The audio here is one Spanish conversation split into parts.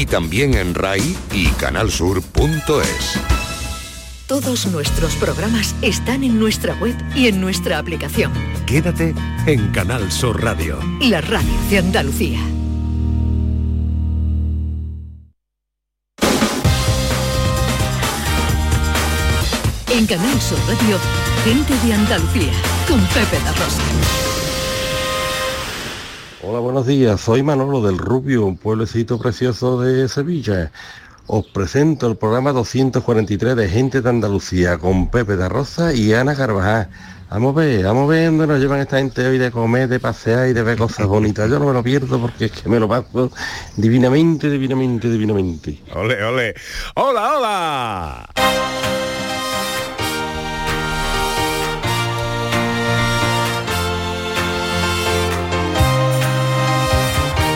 y también en RAI y canalsur.es. Todos nuestros programas están en nuestra web y en nuestra aplicación. Quédate en Canal Sur Radio. La radio de Andalucía. En Canal Sur Radio, gente de Andalucía, con Pepe da Rosa. Hola, buenos días. Soy Manolo del Rubio, un pueblecito precioso de Sevilla. Os presento el programa 243 de Gente de Andalucía con Pepe da Rosa y Ana Carvajal. Vamos a ver, vamos dónde nos llevan esta gente hoy de comer, de pasear y de ver cosas bonitas. Yo no me lo pierdo porque es que me lo paso divinamente, divinamente, divinamente. Ole, ole. Hola, hola.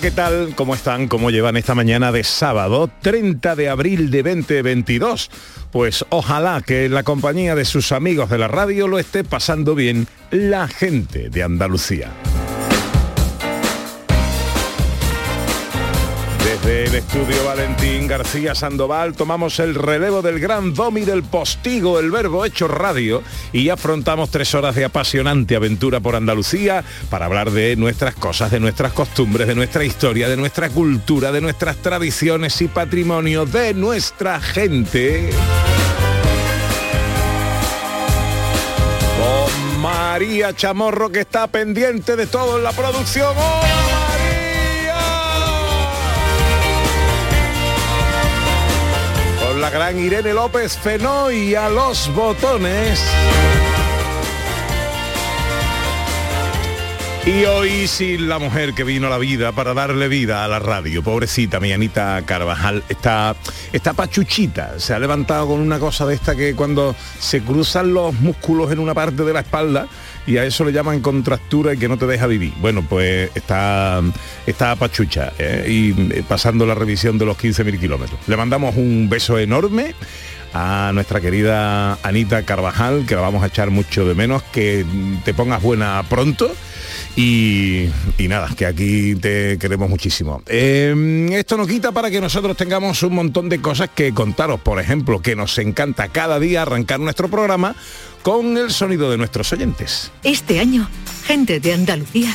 ¿Qué tal? ¿Cómo están? ¿Cómo llevan esta mañana de sábado 30 de abril de 2022? Pues ojalá que en la compañía de sus amigos de la radio lo esté pasando bien la gente de Andalucía. Desde el estudio Valentín García Sandoval tomamos el relevo del gran domi del postigo, el verbo hecho radio, y afrontamos tres horas de apasionante aventura por Andalucía para hablar de nuestras cosas, de nuestras costumbres, de nuestra historia, de nuestra cultura, de nuestras tradiciones y patrimonio, de nuestra gente. Con María Chamorro que está pendiente de todo en la producción. ¡Hola, la gran Irene López Fenoy a los botones. Y hoy sin la mujer que vino a la vida para darle vida a la radio, pobrecita mi Anita Carvajal, está, está pachuchita, se ha levantado con una cosa de esta que cuando se cruzan los músculos en una parte de la espalda y a eso le llaman contractura y que no te deja vivir. Bueno, pues está, está pachucha ¿eh? y pasando la revisión de los 15.000 kilómetros. Le mandamos un beso enorme a nuestra querida Anita Carvajal, que la vamos a echar mucho de menos, que te pongas buena pronto. Y, nada, que aquí te queremos muchísimo. Eh, esto no quita para que nosotros tengamos un montón de cosas que contaros. Por ejemplo, que nos encanta cada día arrancar nuestro programa con el sonido de nuestros oyentes. Este año, gente de Andalucía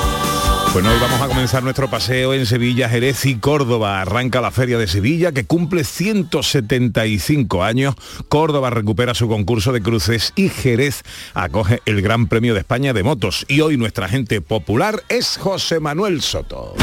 Bueno, hoy vamos a comenzar nuestro paseo en Sevilla, Jerez y Córdoba. Arranca la Feria de Sevilla que cumple 175 años. Córdoba recupera su concurso de cruces y Jerez acoge el Gran Premio de España de motos. Y hoy nuestra gente popular es José Manuel Soto.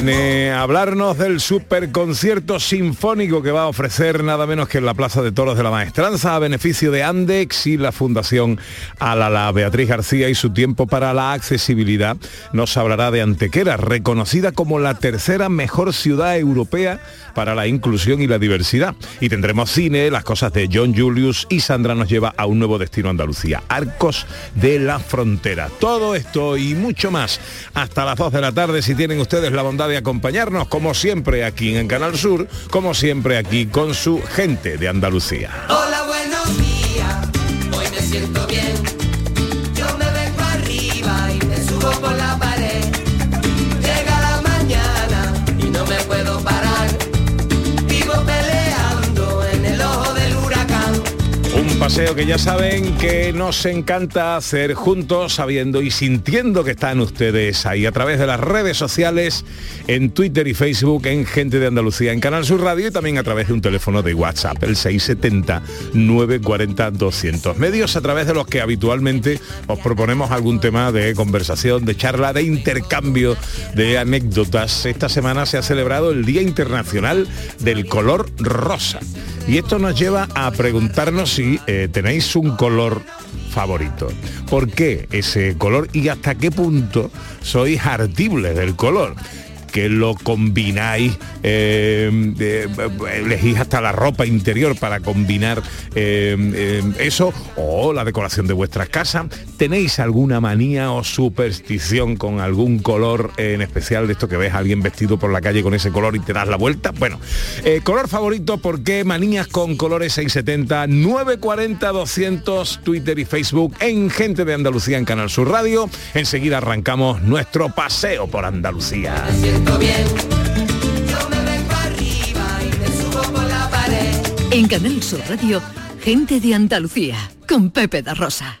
Viene a hablarnos del superconcierto sinfónico que va a ofrecer nada menos que en la Plaza de Toros de la Maestranza a beneficio de Andex y la Fundación Alala. Beatriz García y su tiempo para la accesibilidad nos hablará de Antequera, reconocida como la tercera mejor ciudad europea para la inclusión y la diversidad. Y tendremos cine, las cosas de John Julius y Sandra nos lleva a un nuevo destino Andalucía, Arcos de la Frontera. Todo esto y mucho más hasta las 2 de la tarde si tienen ustedes la bondad de acompañarnos como siempre aquí en Canal Sur, como siempre aquí con su gente de Andalucía. Hola, buenos días. Hoy me siento bien. Yo me vengo arriba y me subo por la pared. Paseo que ya saben que nos encanta hacer juntos, sabiendo y sintiendo que están ustedes ahí a través de las redes sociales, en Twitter y Facebook, en Gente de Andalucía, en Canal Sur Radio y también a través de un teléfono de WhatsApp, el 670-940-200. Medios a través de los que habitualmente os proponemos algún tema de conversación, de charla, de intercambio, de anécdotas. Esta semana se ha celebrado el Día Internacional del Color Rosa. Y esto nos lleva a preguntarnos si eh, tenéis un color favorito. ¿Por qué ese color y hasta qué punto sois artibles del color? que lo combináis, eh, eh, elegís hasta la ropa interior para combinar eh, eso, o la decoración de vuestras casas. ¿Tenéis alguna manía o superstición con algún color en especial de esto que ves a alguien vestido por la calle con ese color y te das la vuelta? Bueno, eh, color favorito, ¿por qué manías con colores 670, 940, 200, Twitter y Facebook en Gente de Andalucía en Canal Sur Radio? Enseguida arrancamos nuestro paseo por Andalucía. Siento bien. Yo me vengo arriba y me subo por la pared. En Canal Sur Radio, gente de Andalucía, con Pepe da Rosa.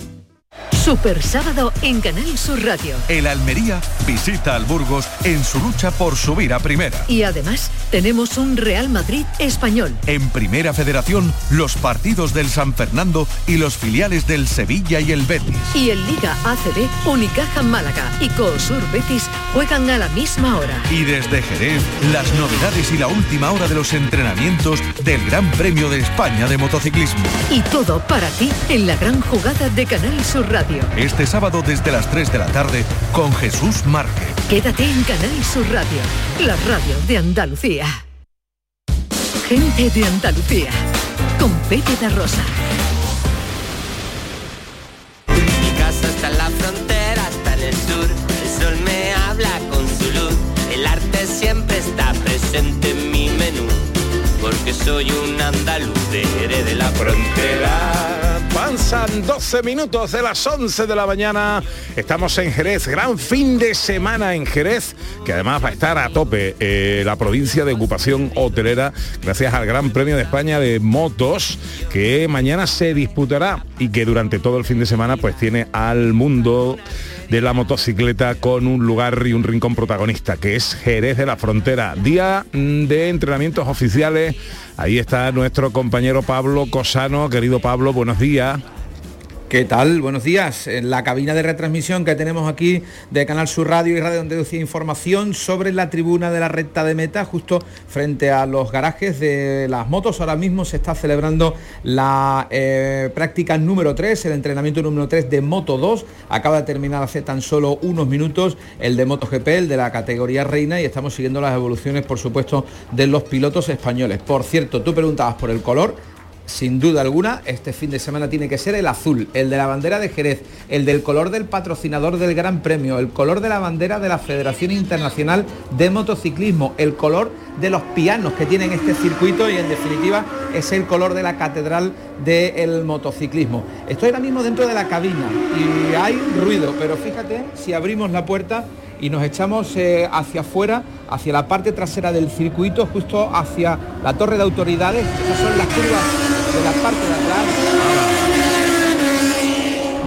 Super sábado en Canal Sur Radio. El Almería visita al Burgos en su lucha por subir a primera. Y además tenemos un Real Madrid español. En Primera Federación, los partidos del San Fernando y los filiales del Sevilla y el Betis. Y en Liga ACB, Unicaja Málaga y Coosur Betis juegan a la misma hora. Y desde Jerez, las novedades y la última hora de los entrenamientos del Gran Premio de España de Motociclismo. Y todo para ti en la gran jugada de Canal Sur Radio. Este sábado desde las 3 de la tarde con Jesús Márquez. Quédate en Canal Sur Radio, la radio de Andalucía. Gente de Andalucía, con Pepe da Rosa. Mi casa está en la frontera, está en el sur. El sol me habla con su luz. El arte siempre está presente en mi menú. Porque soy un andaluz de Jerez de la frontera. Pasan 12 minutos de las 11 de la mañana. Estamos en Jerez, gran fin de semana en Jerez, que además va a estar a tope eh, la provincia de ocupación hotelera, gracias al Gran Premio de España de Motos, que mañana se disputará y que durante todo el fin de semana pues tiene al mundo de la motocicleta con un lugar y un rincón protagonista, que es Jerez de la Frontera. Día mm, de entrenamientos oficiales. Ahí está nuestro compañero Pablo Cosano. Querido Pablo, buenos días. ¿Qué tal? Buenos días. En la cabina de retransmisión que tenemos aquí de Canal Sur Radio y Radio Andalucía Información sobre la tribuna de la recta de meta, justo frente a los garajes de las motos. Ahora mismo se está celebrando la eh, práctica número 3, el entrenamiento número 3 de Moto 2. Acaba de terminar hace tan solo unos minutos el de MotoGP, el de la categoría reina, y estamos siguiendo las evoluciones, por supuesto, de los pilotos españoles. Por cierto, tú preguntabas por el color sin duda alguna, este fin de semana tiene que ser el azul, el de la bandera de Jerez, el del color del patrocinador del Gran Premio, el color de la bandera de la Federación Internacional de Motociclismo, el color de los pianos que tienen este circuito y en definitiva es el color de la catedral del motociclismo. Estoy ahora mismo dentro de la cabina y hay ruido, pero fíjate si abrimos la puerta y nos echamos eh, hacia afuera, hacia la parte trasera del circuito, justo hacia la torre de autoridades. Esas son las curvas de la parte de atrás.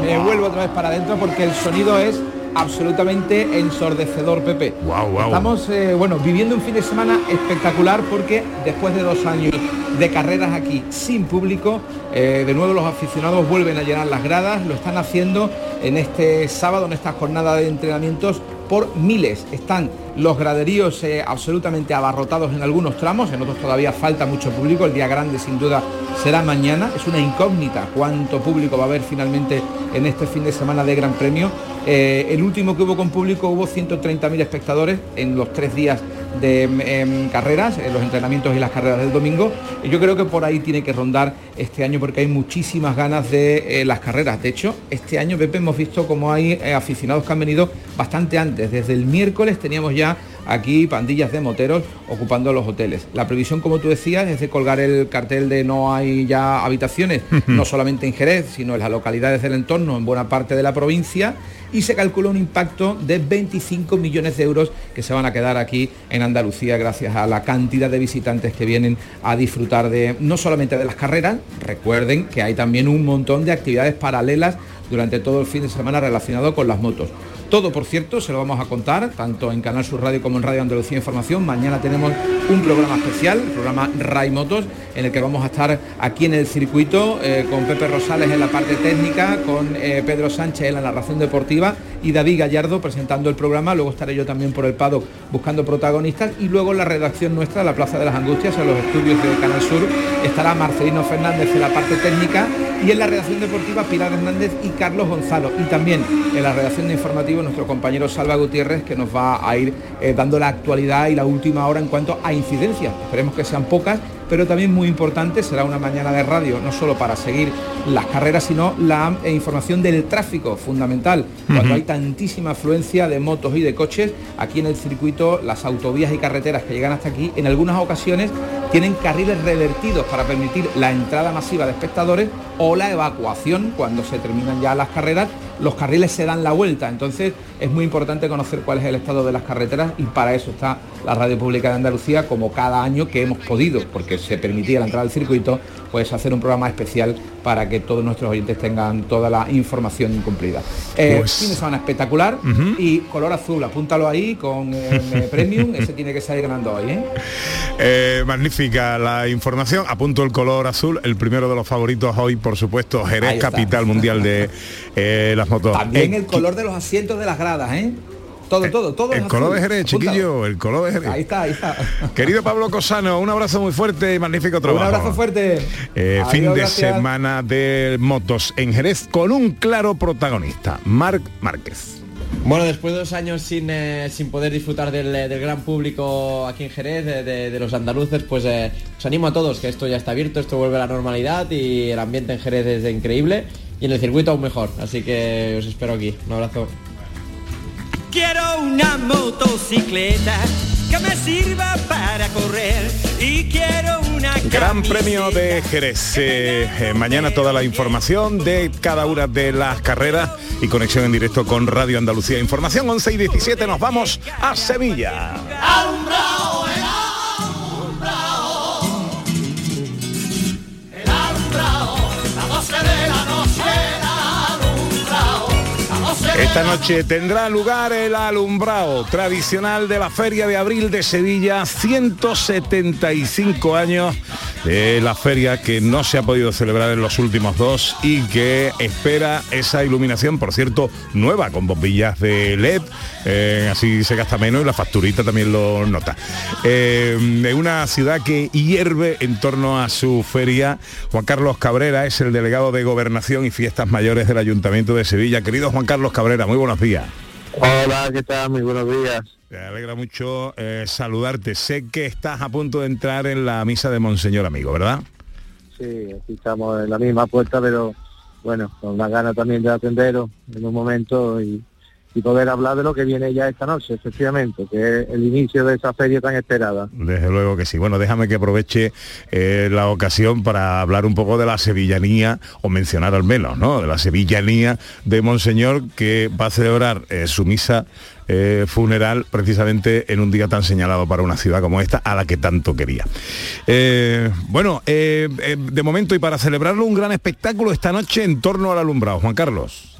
Me vuelvo otra vez para adentro porque el sonido es absolutamente ensordecedor, Pepe. Wow, wow. Estamos eh, bueno, viviendo un fin de semana espectacular porque después de dos años de carreras aquí sin público, eh, de nuevo los aficionados vuelven a llenar las gradas, lo están haciendo en este sábado, en esta jornada de entrenamientos por miles. Están los graderíos eh, absolutamente abarrotados en algunos tramos, en otros todavía falta mucho público, el día grande sin duda será mañana, es una incógnita cuánto público va a haber finalmente en este fin de semana de Gran Premio. Eh, el último que hubo con público hubo 130.000 espectadores en los tres días de em, carreras, eh, los entrenamientos y las carreras del domingo. Y yo creo que por ahí tiene que rondar este año porque hay muchísimas ganas de eh, las carreras. De hecho, este año, Pepe, hemos visto como hay eh, aficionados que han venido bastante antes. Desde el miércoles teníamos ya aquí pandillas de moteros ocupando los hoteles. La previsión, como tú decías, es de colgar el cartel de no hay ya habitaciones, no solamente en Jerez, sino en las localidades del entorno, en buena parte de la provincia, y se calcula un impacto de 25 millones de euros que se van a quedar aquí en Andalucía gracias a la cantidad de visitantes que vienen a disfrutar de no solamente de las carreras, recuerden que hay también un montón de actividades paralelas durante todo el fin de semana relacionado con las motos. Todo, por cierto, se lo vamos a contar, tanto en Canal Sur Radio como en Radio Andalucía Información. Mañana tenemos un programa especial, el programa Ray Motos, en el que vamos a estar aquí en el circuito eh, con Pepe Rosales en la parte técnica, con eh, Pedro Sánchez en la narración deportiva y David Gallardo presentando el programa. Luego estaré yo también por el Pado buscando protagonistas y luego la redacción nuestra, la Plaza de las Angustias, en los estudios de Canal Sur, estará Marcelino Fernández en la parte técnica y en la redacción deportiva Pilar Hernández y Carlos Gonzalo. Y también en la redacción de informativo nuestro compañero Salva Gutiérrez que nos va a ir eh, dando la actualidad y la última hora en cuanto a incidencias. Esperemos que sean pocas, pero también muy importante, será una mañana de radio, no solo para seguir las carreras, sino la eh, información del tráfico, fundamental. Cuando hay tantísima afluencia de motos y de coches, aquí en el circuito, las autovías y carreteras que llegan hasta aquí, en algunas ocasiones tienen carriles revertidos para permitir la entrada masiva de espectadores o la evacuación cuando se terminan ya las carreras los carriles se dan la vuelta. Entonces es muy importante conocer cuál es el estado de las carreteras y para eso está la Radio Pública de Andalucía como cada año que hemos podido, porque se permitía la entrada al circuito, pues hacer un programa especial para que todos nuestros oyentes tengan toda la información cumplida. Eh, Pues- Fin de semana espectacular y color azul, apúntalo ahí con eh, Premium, ese tiene que salir ganando hoy. ¿eh? Eh, magnífica la información. Apunto el color azul, el primero de los favoritos hoy, por supuesto, Jerez, capital mundial de las motos. También el color de los asientos de las gradas, ¿eh? Todo, todo, todo. el color de Jerez, Apúntalo. chiquillo, el color de Jerez. Ahí está, ahí está. Querido Pablo Cosano, un abrazo muy fuerte y magnífico Un trabajo. abrazo fuerte. Eh, Adiós, fin de gracias. semana de motos en Jerez con un claro protagonista, Marc Márquez. Bueno, después de dos años sin, eh, sin poder disfrutar del, eh, del gran público aquí en Jerez, de, de- de los andaluces, pues eh, os animo a todos que esto ya está abierto, esto vuelve a la normalidad y el ambiente en Jerez es increíble y en el circuito aún mejor. Así que os espero aquí. Un abrazo. Quiero una motocicleta que me sirva para correr y quiero una Gran premio de Jerez. Eh, eh, mañana toda la información de cada una de las carreras y conexión en directo con Radio Andalucía. Información 11 y 17. Nos vamos a Sevilla. Esta noche tendrá lugar el alumbrado tradicional de la Feria de Abril de Sevilla, 175 años de la feria que no se ha podido celebrar en los últimos dos y que espera esa iluminación, por cierto, nueva, con bombillas de LED, eh, así se gasta menos y la facturita también lo nota. Eh, en una ciudad que hierve en torno a su feria, Juan Carlos Cabrera es el delegado de Gobernación y Fiestas Mayores del Ayuntamiento de Sevilla. Querido Juan Carlos Cabrera, muy buenos días. Hola, ¿qué tal? Muy buenos días. Me alegra mucho eh, saludarte. Sé que estás a punto de entrar en la misa de Monseñor Amigo, ¿verdad? Sí, aquí estamos en la misma puerta, pero bueno, con la gana también de atenderos en un momento y, y poder hablar de lo que viene ya esta noche, efectivamente, que es el inicio de esa feria tan esperada. Desde luego que sí. Bueno, déjame que aproveche eh, la ocasión para hablar un poco de la sevillanía, o mencionar al menos, ¿no? De la sevillanía de Monseñor que va a celebrar eh, su misa eh, funeral precisamente en un día tan señalado para una ciudad como esta, a la que tanto quería. Bueno, de momento y para celebrarlo, un gran espectáculo esta noche en torno al alumbrado. Juan Carlos.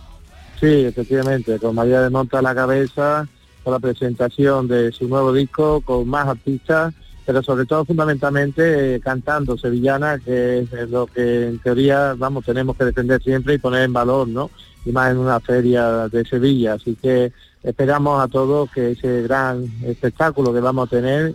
Sí, efectivamente, con María de Monta a la cabeza, con la presentación de su nuevo disco, con más artistas, pero sobre todo fundamentalmente eh, cantando sevillana, que es lo que en teoría, vamos, tenemos que defender siempre y poner en valor, ¿no? Y más en una feria de Sevilla. Así que esperamos a todos que ese gran espectáculo que vamos a tener,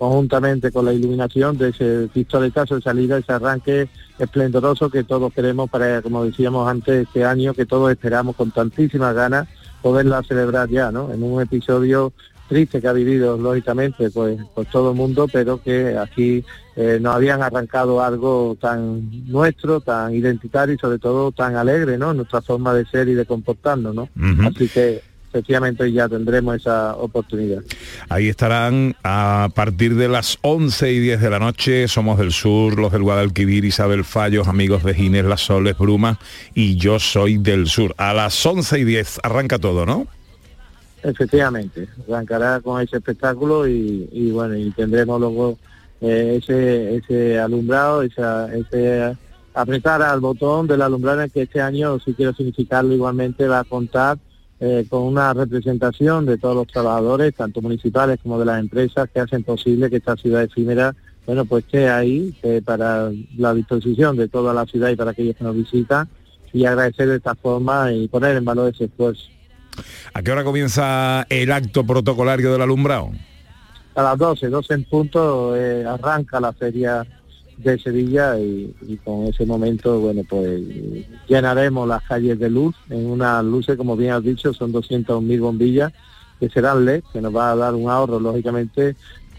conjuntamente con la iluminación de ese pistoletazo de salida, ese arranque esplendoroso que todos queremos para, como decíamos antes, este año, que todos esperamos con tantísimas ganas poderla celebrar ya, ¿no? En un episodio triste que ha vivido lógicamente pues, pues todo el mundo, pero que aquí eh, nos habían arrancado algo tan nuestro, tan identitario y sobre todo tan alegre, ¿no? Nuestra forma de ser y de comportarnos, ¿no? Así que efectivamente ya tendremos esa oportunidad. Ahí estarán a partir de las 11 y 10 de la noche. Somos del Sur, los del Guadalquivir, Isabel Fallos, amigos de Ginés, Las Soles, Bruma y yo soy del Sur. A las 11 y 10 arranca todo, ¿no? Efectivamente, arrancará con ese espectáculo y, y bueno, y tendremos luego eh, ese, ese alumbrado, esa, ese apretar al botón del alumbrado que este año, si quiero significarlo igualmente, va a contar eh, con una representación de todos los trabajadores, tanto municipales como de las empresas, que hacen posible que esta ciudad efímera, bueno, pues esté ahí eh, para la disposición de toda la ciudad y para aquellos que nos visitan y agradecer de esta forma y poner en valor ese esfuerzo. ¿A qué hora comienza el acto protocolario del alumbrado? A las 12, 12 en punto, eh, arranca la feria de Sevilla y, con ese momento, bueno, pues llenaremos las calles de luz en unas luces, como bien has dicho, son 200.000 bombillas que serán LED, que nos va a dar un ahorro, lógicamente,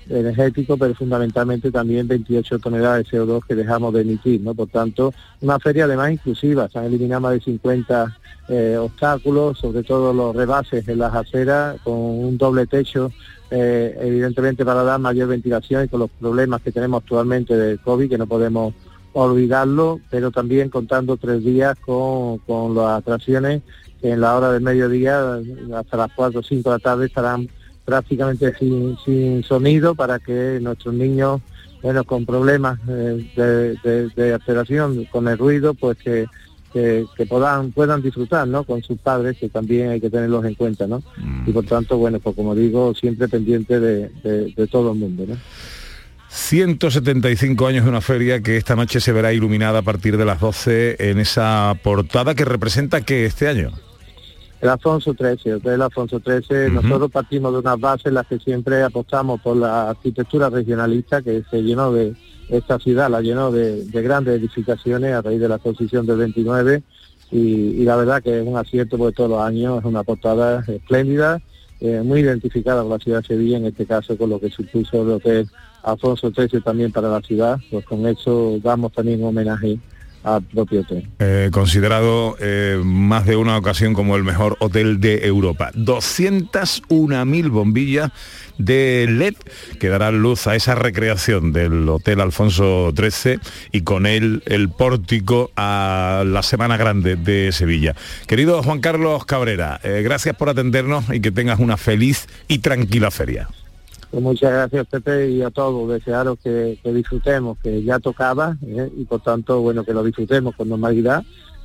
energético, pero fundamentalmente también 28 toneladas de CO2 que dejamos de emitir, ¿no? Por tanto, una feria además inclusiva, se han eliminado más de 50 eh, obstáculos, sobre todo los rebases en las aceras, con un doble techo, eh, evidentemente para dar mayor ventilación y con los problemas que tenemos actualmente del COVID, que no podemos olvidarlo, pero también contando tres días con, con las atracciones que en la hora del mediodía, hasta las 4 o 5 de la tarde, estarán prácticamente sin, sin sonido para que nuestros niños, bueno, con problemas eh, de, de, de alteración con el ruido, pues que, que, que puedan, puedan disfrutar, ¿no? Con sus padres, que también hay que tenerlos en cuenta, ¿no? Y por tanto, bueno, pues como digo, siempre pendiente de, de- de todo el mundo, ¿no? 175 años de una feria que esta noche se verá iluminada a partir de las 12 en esa portada que representa que este año. El Alfonso XIII, Hotel Alfonso XIII, nosotros partimos de unas bases en las que siempre apostamos por la arquitectura regionalista que se llenó de esta ciudad, la llenó de, de grandes edificaciones a raíz de la exposición del 29 y, la verdad que es un acierto porque todos los años es una portada espléndida, eh, muy identificada con la ciudad de Sevilla, en este caso con lo que supuso el Hotel Alfonso XIII también para la ciudad, pues con eso damos también homenaje Eh, considerado eh, más de una ocasión como el mejor hotel de Europa. 201.000 bombillas de LED que darán luz a esa recreación del Hotel Alfonso XIII y con él el pórtico a la Semana Grande de Sevilla. Querido Juan Carlos Cabrera, eh, gracias por atendernos y que tengas una feliz y tranquila feria. Pues muchas gracias Pepe y a todos, desearos que, disfrutemos, que ya tocaba ¿eh? y por tanto, bueno, que lo disfrutemos con normalidad,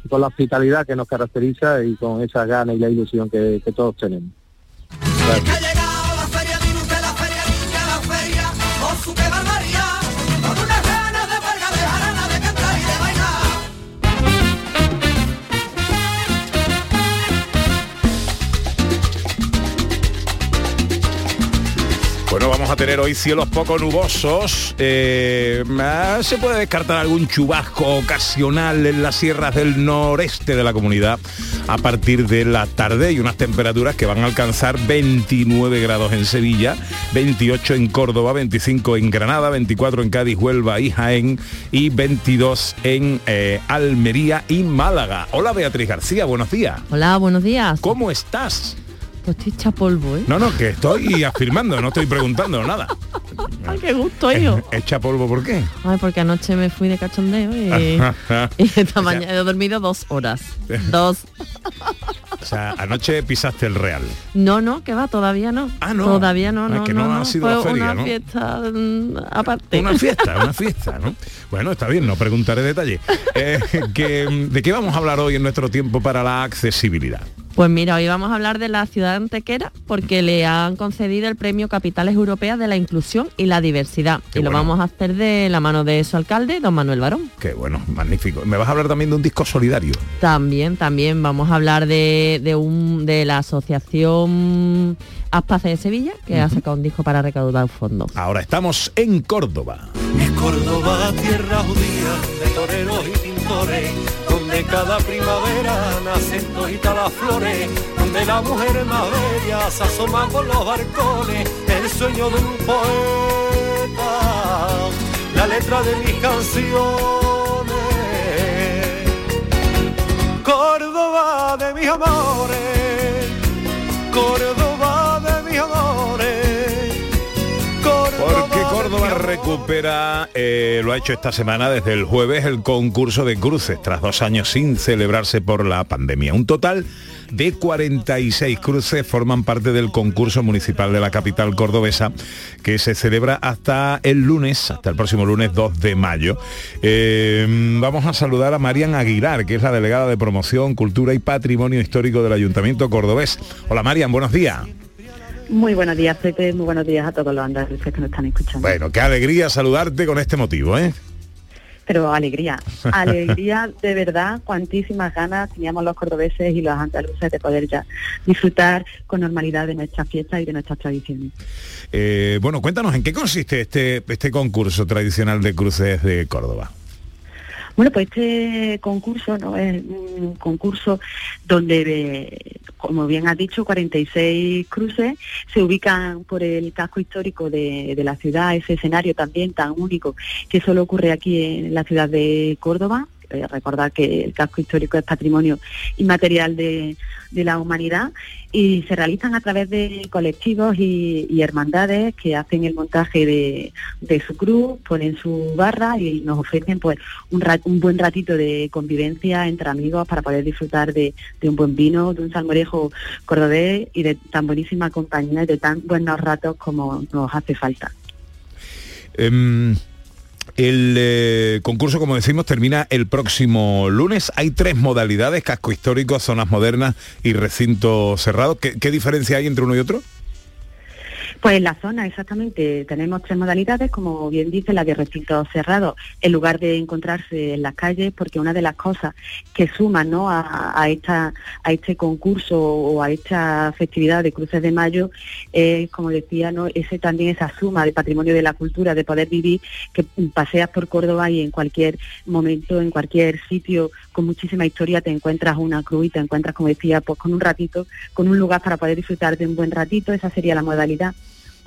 con la hospitalidad que nos caracteriza y con esa gana y la ilusión que, todos tenemos. Vamos a tener hoy cielos poco nubosos. Eh, se puede descartar algún chubasco ocasional en las sierras del noreste de la comunidad a partir de la tarde y unas temperaturas que van a alcanzar 29 grados en Sevilla, 28 en Córdoba, 25 en Granada, 24 en Cádiz, Huelva y Jaén y 22 en eh, Almería y Málaga. Hola Beatriz García, buenos días. Hola, buenos días. ¿Cómo estás? Pues estoy hecha polvo, ¿eh? No, no, que estoy afirmando, no estoy preguntando nada. Ay, qué gusto yo. Echa polvo, ¿por qué? Ay, porque anoche me fui de cachondeo y, y esta mañana he dormido dos horas. Dos. O sea, anoche pisaste el Real. No, no, que va, todavía no. Ah, no. Todavía no, Ah, no, que no ha no, sido fue la feria, una ¿no? fiesta mm, aparte. Una fiesta, una fiesta, ¿no? Bueno, está bien, no preguntaré detalle. Eh, que, ¿De qué vamos a hablar hoy en nuestro tiempo para la accesibilidad? Pues mira, hoy vamos a hablar de la ciudad antequera porque le han concedido el premio Capitales Europeas de la Inclusión y la Diversidad. Qué y lo vamos a hacer de la mano de su alcalde, don Manuel Barón. Qué bueno, magnífico. Me vas a hablar también de un disco solidario. También, también vamos a hablar de, de un, de la asociación Aspace de Sevilla, que ha sacado un disco para recaudar fondos. Ahora estamos en Córdoba. Es Córdoba, tierra judía, de toreros y pintores, donde cada primavera nacen toditas las flores, donde la mujer más bella se asoma por los barcones, el sueño de un poeta, la letra de mis canciones. Córdoba de mis amores, Córdoba recupera, eh, lo ha hecho esta semana desde el jueves, el concurso de cruces, tras dos años sin celebrarse por la pandemia. Un total de 46 cruces forman parte del concurso municipal de la capital cordobesa, que se celebra hasta el lunes, hasta el próximo lunes 2 de mayo. Eh, vamos a saludar a Marian Aguilar, que es la delegada de Promoción, Cultura y Patrimonio Histórico del Ayuntamiento Cordobés. Hola Marian, buenos días. Muy buenos días, Pepe. Muy buenos días a todos los andaluces que nos están escuchando. Bueno, qué alegría saludarte con este motivo, ¿eh? Pero alegría, alegría de verdad, cuantísimas ganas teníamos los cordobeses y los andaluces de poder ya disfrutar con normalidad de nuestras fiestas y de nuestras tradiciones. Eh, bueno, cuéntanos, ¿en qué consiste este, este concurso tradicional de cruces de Córdoba? Bueno, pues este concurso no es un concurso donde, eh, como bien has dicho, 46 cruces se ubican por el casco histórico de, de la ciudad, ese escenario también tan único que solo ocurre aquí en la ciudad de Córdoba. Eh, recordar que el casco histórico es patrimonio inmaterial de, de la humanidad y se realizan a través de colectivos y, y hermandades que hacen el montaje de, de su cruz, ponen su barra y nos ofrecen pues un, ra- un buen ratito de convivencia entre amigos para poder disfrutar de, de un buen vino, de un salmorejo cordobés y de tan buenísima compañía y de tan buenos ratos como nos hace falta. Em, el eh, concurso, como decimos, termina el próximo lunes. Hay tres modalidades, casco histórico, zonas modernas y recinto cerrado. ¿Qué, qué diferencia hay entre uno y otro? Pues en la zona, exactamente, tenemos tres modalidades, como bien dice, la de recintos cerrados, en lugar de encontrarse en las calles, porque una de las cosas que suman ¿no? a, a esta, a este concurso o a esta festividad de Cruces de Mayo es, como decía, ¿no? ese también esa suma de patrimonio de la cultura, de poder vivir, que paseas por Córdoba y en cualquier momento, en cualquier sitio con muchísima historia te encuentras una cruz y te encuentras, como decía, pues con un ratito, con un lugar para poder disfrutar de un buen ratito, esa sería la modalidad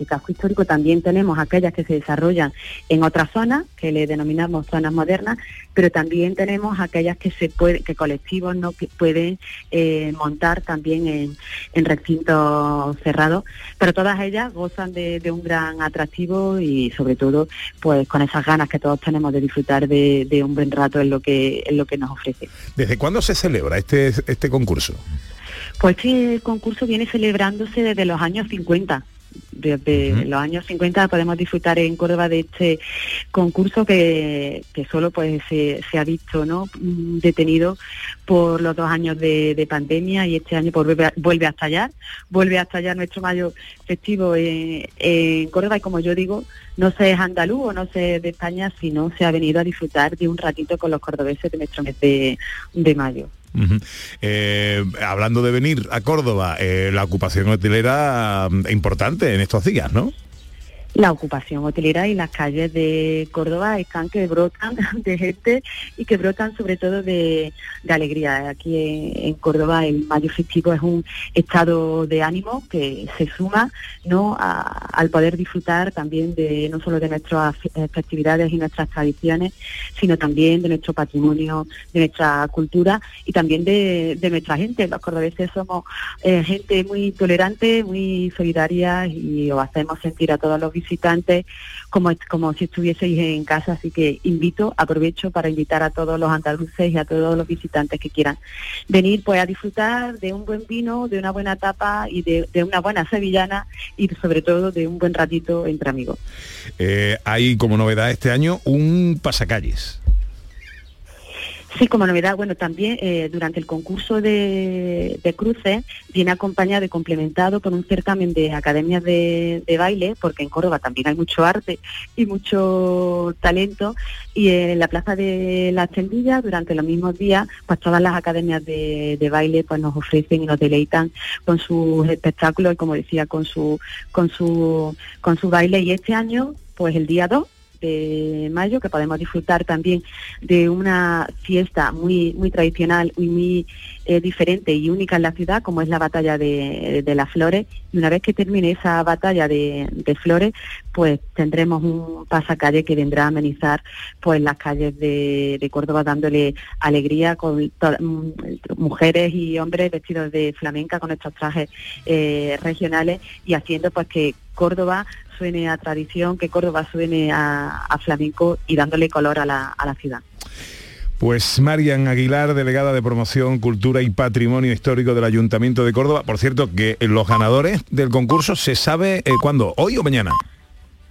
casco histórico también tenemos aquellas que se desarrollan en otras zonas, que le denominamos zonas modernas, pero también tenemos aquellas que se puede, que colectivos no que pueden eh, montar también en, en recintos cerrados, pero todas ellas gozan de, de un gran atractivo y sobre todo pues con esas ganas que todos tenemos de disfrutar de, de un buen rato en lo que en lo que nos ofrece. ¿Desde cuándo se celebra este, este concurso? Pues este concurso viene celebrándose desde los años 50. Desde los años 50 podemos disfrutar en Córdoba de este concurso que, que solo pues se, se ha visto no Mm, detenido por los dos años de, de pandemia y este año pues, vuelve, a, vuelve a estallar, vuelve a estallar nuestro mayo festivo en, en Córdoba y como yo digo, no se es andaluz o no se es de España, sino se ha venido a disfrutar de un ratito con los cordobeses de nuestro mes de, de mayo. Eh, hablando de venir a Córdoba, eh, la ocupación hotelera mm, importante en estos días, ¿no? La ocupación hotelera y las calles de Córdoba están que brotan de gente y que brotan sobre todo de, alegría. Aquí en, Córdoba el mayo festivo es un estado de ánimo que se suma ¿no? Al poder disfrutar también de no solo de nuestras eh, festividades y nuestras tradiciones, sino también de nuestro patrimonio, de nuestra cultura y también de, de nuestra gente. Los cordobeses somos eh, gente muy tolerante, muy solidaria y os hacemos sentir a todos los visitantes como, como si estuvieseis en casa, así que invito, aprovecho para invitar a todos los andaluces y a todos los visitantes que quieran venir pues a disfrutar de un buen vino, de una buena tapa y de, una buena sevillana y sobre todo de un buen ratito entre amigos. Eh, hay como novedad este año un pasacalles. Sí, como novedad, bueno, también eh, durante el concurso de, de cruces viene acompañado y complementado por un certamen de academias de, de baile, porque en Córdoba también hay mucho arte y mucho talento, y en la Plaza de las Tendillas, durante los mismos días, pues todas las academias de, de baile pues nos ofrecen y nos deleitan con sus espectáculos y como decía, con su, con su, con su baile. Y este año, pues el día 2 de mayo, que podemos disfrutar también de una fiesta muy, muy tradicional y muy eh, diferente y única en la ciudad, como es la batalla de, de las flores. Y una vez que termine esa batalla de, flores, pues tendremos un pasacalle que vendrá a amenizar pues las calles de, de Córdoba dándole alegría con mm, mujeres y hombres vestidos de flamenca con estos trajes eh, regionales y haciendo pues que Córdoba suene a tradición, que Córdoba suene a, a flamenco y dándole color a la, a la ciudad. Pues Marian Aguilar, delegada de Promoción, Cultura y Patrimonio Histórico del Ayuntamiento de Córdoba. Por cierto, que los ganadores del concurso se sabe eh, cuándo, hoy o mañana.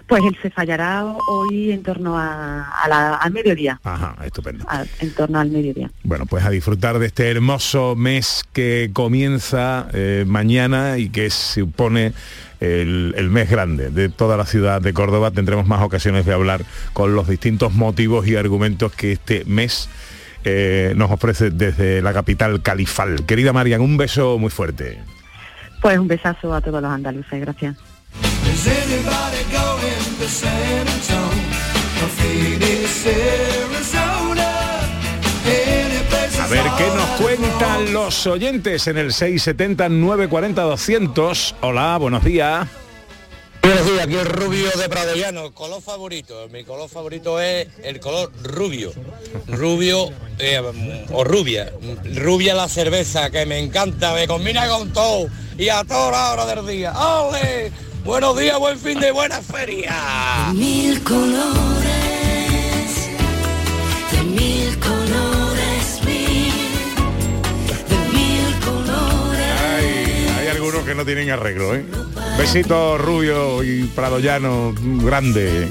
Pues él se fallará hoy en torno a, a la- al mediodía, Ajá, estupendo. a- en torno al mediodía. Bueno, pues a disfrutar de este hermoso mes que comienza eh, mañana y que supone el, el mes grande de toda la ciudad de Córdoba. Tendremos más ocasiones de hablar con los distintos motivos y argumentos que este mes eh, nos ofrece desde la capital califal. Querida Marian, un beso muy fuerte. Pues un besazo a todos los andaluces, gracias. Cuentan los oyentes en el 670-940-200. Hola, buenos días. Buenos días, aquí el rubio de Prado Llano. Color favorito. Mi color favorito es el color rubio. Rubio eh, o rubia. Rubia la cerveza, que me encanta, me combina con todo y a toda hora del día. ¡Ole! Buenos días, buen fin de buena feria. Mil colores, de mil colores, algunos que no tienen arreglo, ¿eh? Besito rubio y pradollano grande.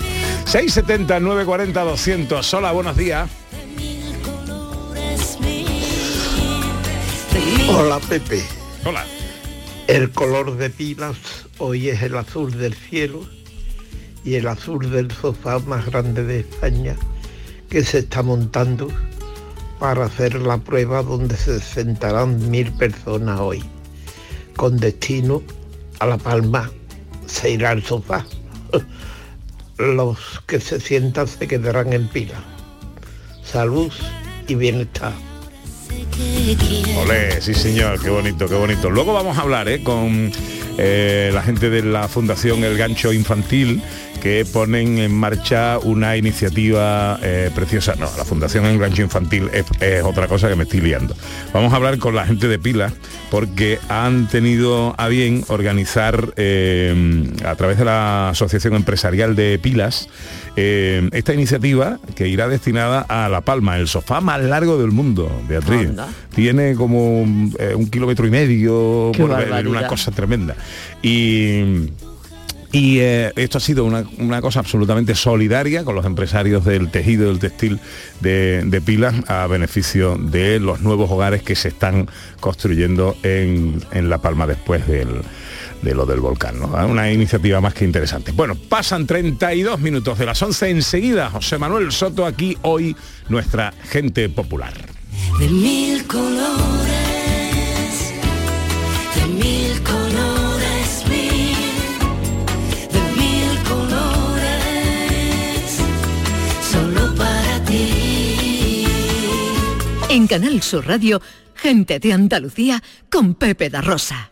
670-940-200. Hola, buenos días. Hola Pepe. Hola. El color de pilas hoy es el azul del cielo y el azul del sofá más grande de España que se está montando para hacer la prueba donde se sentarán mil personas hoy. Con destino a La Palma se irá al sofá. Los que se sientan se quedarán en pila. Salud y bienestar. Olé, sí señor, qué bonito, qué bonito. Luego vamos a hablar ¿eh? con eh, la gente de la Fundación El Gancho Infantil que ponen en marcha una iniciativa eh, preciosa. No, la Fundación El Gancho Infantil es, es otra cosa que me estoy liando. Vamos a hablar con la gente de Pilas porque han tenido a bien organizar a través de la Asociación Empresarial de Pilas eh, esta iniciativa que irá destinada a La Palma, el sofá más largo del mundo, Beatriz. Anda. Tiene como eh, un kilómetro y medio, una cosa tremenda. Y y eh, esto ha sido una, una cosa absolutamente solidaria con los empresarios del tejido del textil de, de pilas a beneficio de los nuevos hogares que se están construyendo en, en La Palma después del, de lo del volcán. ¿no? Una iniciativa más que interesante. Bueno, pasan 32 minutos de las 11 enseguida. José Manuel Soto aquí hoy, nuestra gente popular. de mil colores, de mil colores, mil, de mil colores, solo para ti. En Canal Sur Radio, gente de Andalucía con Pepe da Rosa.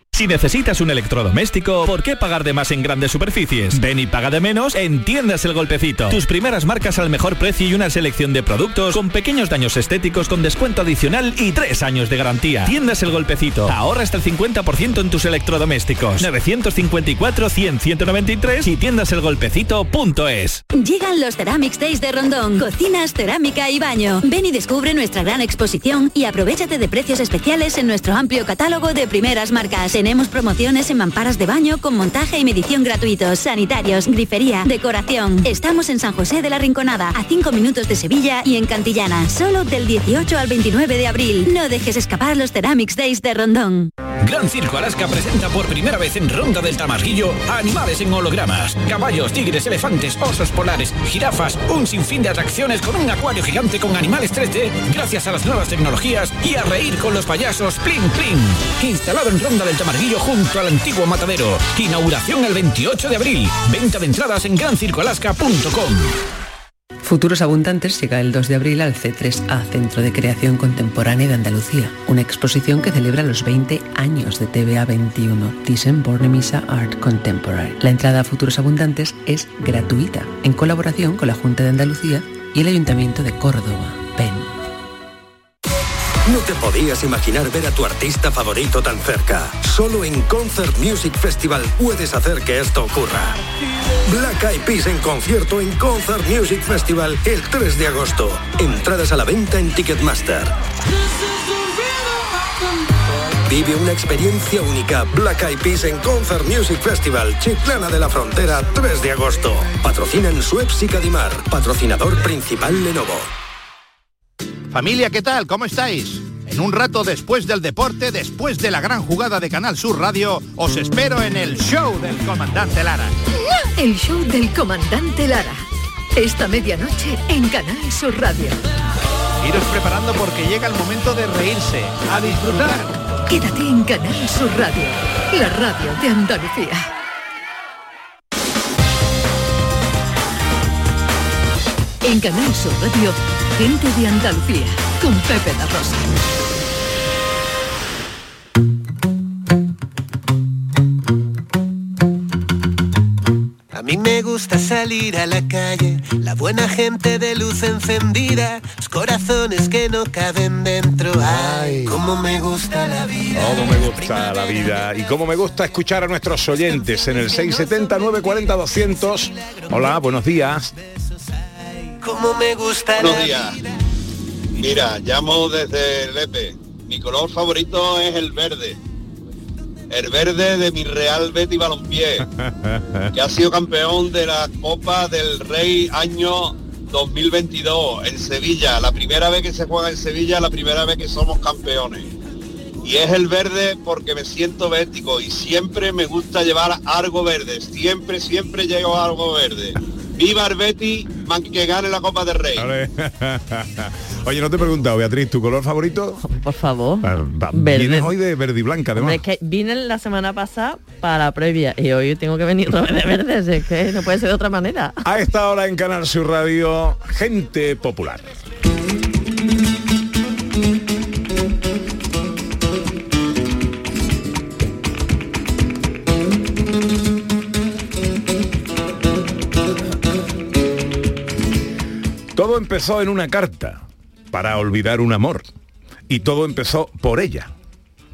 Si necesitas un electrodoméstico, ¿por qué pagar de más en grandes superficies? Ven y paga de menos en Tiendas El Golpecito. Tus primeras marcas al mejor precio y una selección de productos con pequeños daños estéticos con descuento adicional y tres años de garantía. Tiendas El Golpecito. Ahorra hasta el 50% en tus electrodomésticos. 954-100-193 y tiendaselgolpecito.es. Llegan los Ceramics Days de Rondón. Cocinas, cerámica y baño. Ven y descubre nuestra gran exposición y aprovechate de precios especiales en nuestro amplio catálogo de primeras marcas. Tenemos promociones en mamparas de baño con montaje y medición gratuitos, sanitarios, grifería, decoración. Estamos en San José de la Rinconada, a 5 minutos de Sevilla y en Cantillana. Solo del 18 al 29 de abril. No dejes escapar los Ceramics Days de Rondón. Gran Circo Alaska presenta por primera vez en Ronda del Tamarguillo animales en hologramas. Caballos, tigres, elefantes, osos polares, jirafas, un sinfín de atracciones con un acuario gigante con animales 3D gracias a las nuevas tecnologías y a reír con los payasos Plin Plin. Instalado en Ronda del Tamarguillo junto al antiguo matadero. Inauguración el 28 de abril. Venta de entradas en grancircoalaska.com. Futuros Abundantes llega el 2 de abril al C3A, Centro de Creación Contemporánea de Andalucía, una exposición que celebra los 20 años de TVA 21, Thyssen Bornemisza Art Contemporary. La entrada a Futuros Abundantes es gratuita, en colaboración con la Junta de Andalucía y el Ayuntamiento de Córdoba. Ven. No te podías imaginar ver a tu artista favorito tan cerca. Solo en Concert Music Festival puedes hacer que esto ocurra. Black Eyed Peas en concierto en Concert Music Festival el 3 de agosto. Entradas a la venta en Ticketmaster. Vive una experiencia única. Black Eyed Peas en Concert Music Festival, Chiclana de la Frontera, 3 de agosto. Patrocinan Suez y Cadimar. Patrocinador principal Lenovo. Familia, ¿qué tal? ¿Cómo estáis? En un rato después del deporte, después de la gran jugada de Canal Sur Radio, os espero en el show del comandante Lara. El show del comandante Lara. Esta medianoche en Canal Sur Radio. Iros preparando porque llega el momento de reírse, a disfrutar. Quédate en Canal Sur Radio, la radio de Andalucía. En Canal Sur Radio, gente de Andalucía, con Pepe La Rosa. A mí me gusta salir a la calle, la buena gente de luz encendida, los corazones que no caben dentro. Ay, cómo me gusta la vida. Cómo me gusta la vida y cómo me gusta escuchar a nuestros oyentes en el 670 940 200. Hola, buenos días. Cómo me gusta Buenos la días. vida. Mira, llamo desde Lepe. Mi color favorito es el verde. El verde de mi Real Betty Balompié, que ha sido campeón de la Copa del Rey año 2022 en Sevilla. La primera vez que se juega en Sevilla, la primera vez que somos campeones. Y es el verde porque me siento bético y siempre me gusta llevar algo verde. Siempre, siempre llevo algo verde. Viva el man- que gane la Copa del Rey. Oye, no te he preguntado, Beatriz, ¿tu color favorito? Por favor. Ah, Verde. Vienes hoy de verde y blanca, además. Es que vine la semana pasada para la previa y hoy tengo que venir otra vez de verde, así es que no puede ser de otra manera. A esta hora en Canal Sur Radio, gente popular. Empezó en una carta para olvidar un amor. Y todo empezó por ella.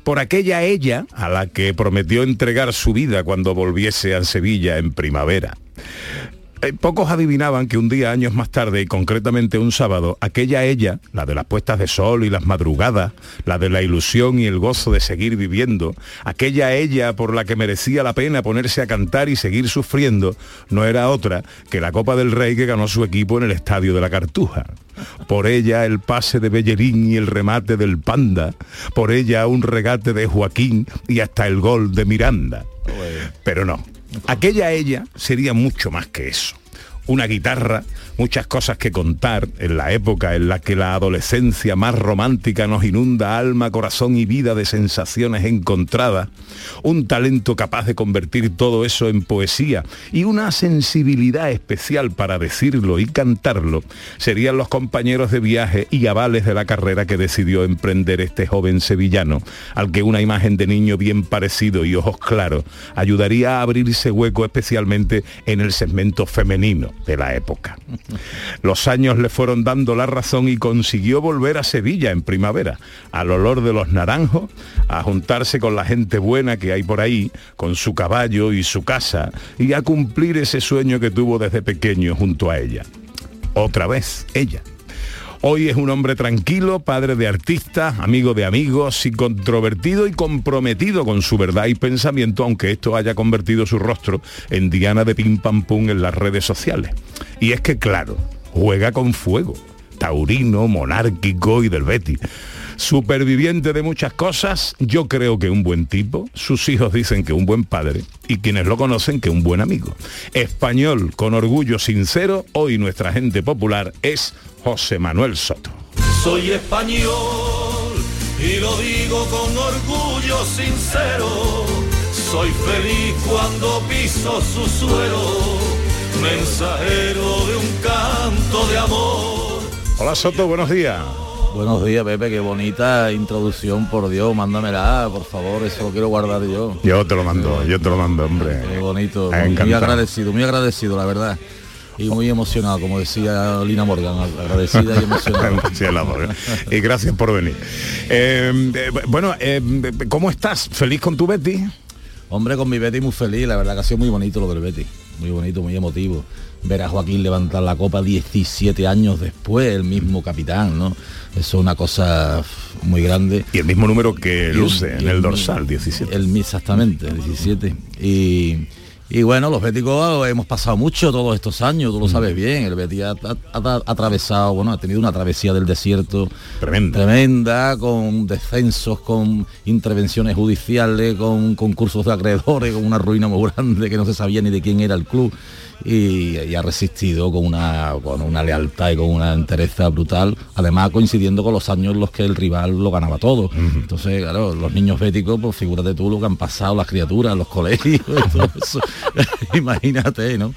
Por aquella ella a la que prometió entregar su vida cuando volviese a Sevilla en primavera. Eh, pocos adivinaban que un día, años más tarde, y concretamente un sábado, aquella ella, la de las puestas de sol y las madrugadas, la de la ilusión y el gozo de seguir viviendo, aquella ella por la que merecía la pena ponerse a cantar y seguir sufriendo, no era otra que la Copa del Rey que ganó su equipo en el Estadio de la Cartuja. Por ella el pase de Bellerín y el remate del Panda, por ella un regate de Joaquín y hasta el gol de Miranda. Pero no, aquella ella sería mucho más que eso. Una guitarra, muchas cosas que contar en la época en la que la adolescencia más romántica nos inunda alma, corazón y vida de sensaciones encontradas, un talento capaz de convertir todo eso en poesía y una sensibilidad especial para decirlo y cantarlo, serían los compañeros de viaje y avales de la carrera que decidió emprender este joven sevillano, al que una imagen de niño bien parecido y ojos claros ayudaría a abrirse hueco especialmente en el segmento femenino de la época. Los años le fueron dando la razón y consiguió volver a Sevilla en primavera, al olor de los naranjos, a juntarse con la gente buena que hay por ahí, con su caballo y su casa, y a cumplir ese sueño que tuvo desde pequeño junto a ella. Otra vez, ella. Hoy es un hombre tranquilo, padre de artistas, amigo de amigos y controvertido y comprometido con su verdad y pensamiento, aunque esto haya convertido su rostro en diana de pim pam pum en las redes sociales. Y es que claro, juega con fuego, taurino, monárquico y del Betis. Superviviente de muchas cosas, yo creo que un buen tipo, sus hijos dicen que un buen padre y quienes lo conocen que un buen amigo. Español con orgullo sincero, hoy nuestra gente popular es José Manuel Soto. Soy español y lo digo con orgullo sincero. Soy feliz cuando piso su suelo, mensajero de un canto de amor. Hola Soto, buenos días. Buenos días, Pepe, qué bonita introducción, por Dios, mándamela, por favor, eso lo quiero guardar yo. Yo te lo mando, yo te lo mando, hombre. Qué bonito, muy, agradecido, muy agradecido, la verdad. Y muy emocionado, como decía Lina Morgan, agradecida y emocionada. Y gracias por venir. Eh, eh, bueno, eh, ¿cómo estás? ¿Feliz con tu Betty? Hombre, con mi Betty muy feliz, la verdad que ha sido muy bonito lo del Betty. Muy bonito, muy emotivo. Ver a Joaquín levantar la copa 17 años después, el mismo capitán, ¿no? Eso es una cosa muy grande. Y el mismo número que luce en el dorsal, 17. El, exactamente, 17. Y, y bueno, los béticos hemos pasado mucho todos estos años, tú lo sabes bien. El Betis ha, ha- ha atravesado, bueno, ha tenido una travesía del desierto tremenda, tremenda con descensos, con intervenciones judiciales, con concursos de acreedores, con una ruina muy grande que no se sabía ni de quién era el club. Y, y ha resistido con una, con una lealtad y con una entereza brutal, además coincidiendo con los años en los que el rival lo ganaba todo. Entonces, claro, los niños béticos, pues figúrate tú lo que han pasado las criaturas, los colegios, todo eso. imagínate, ¿no?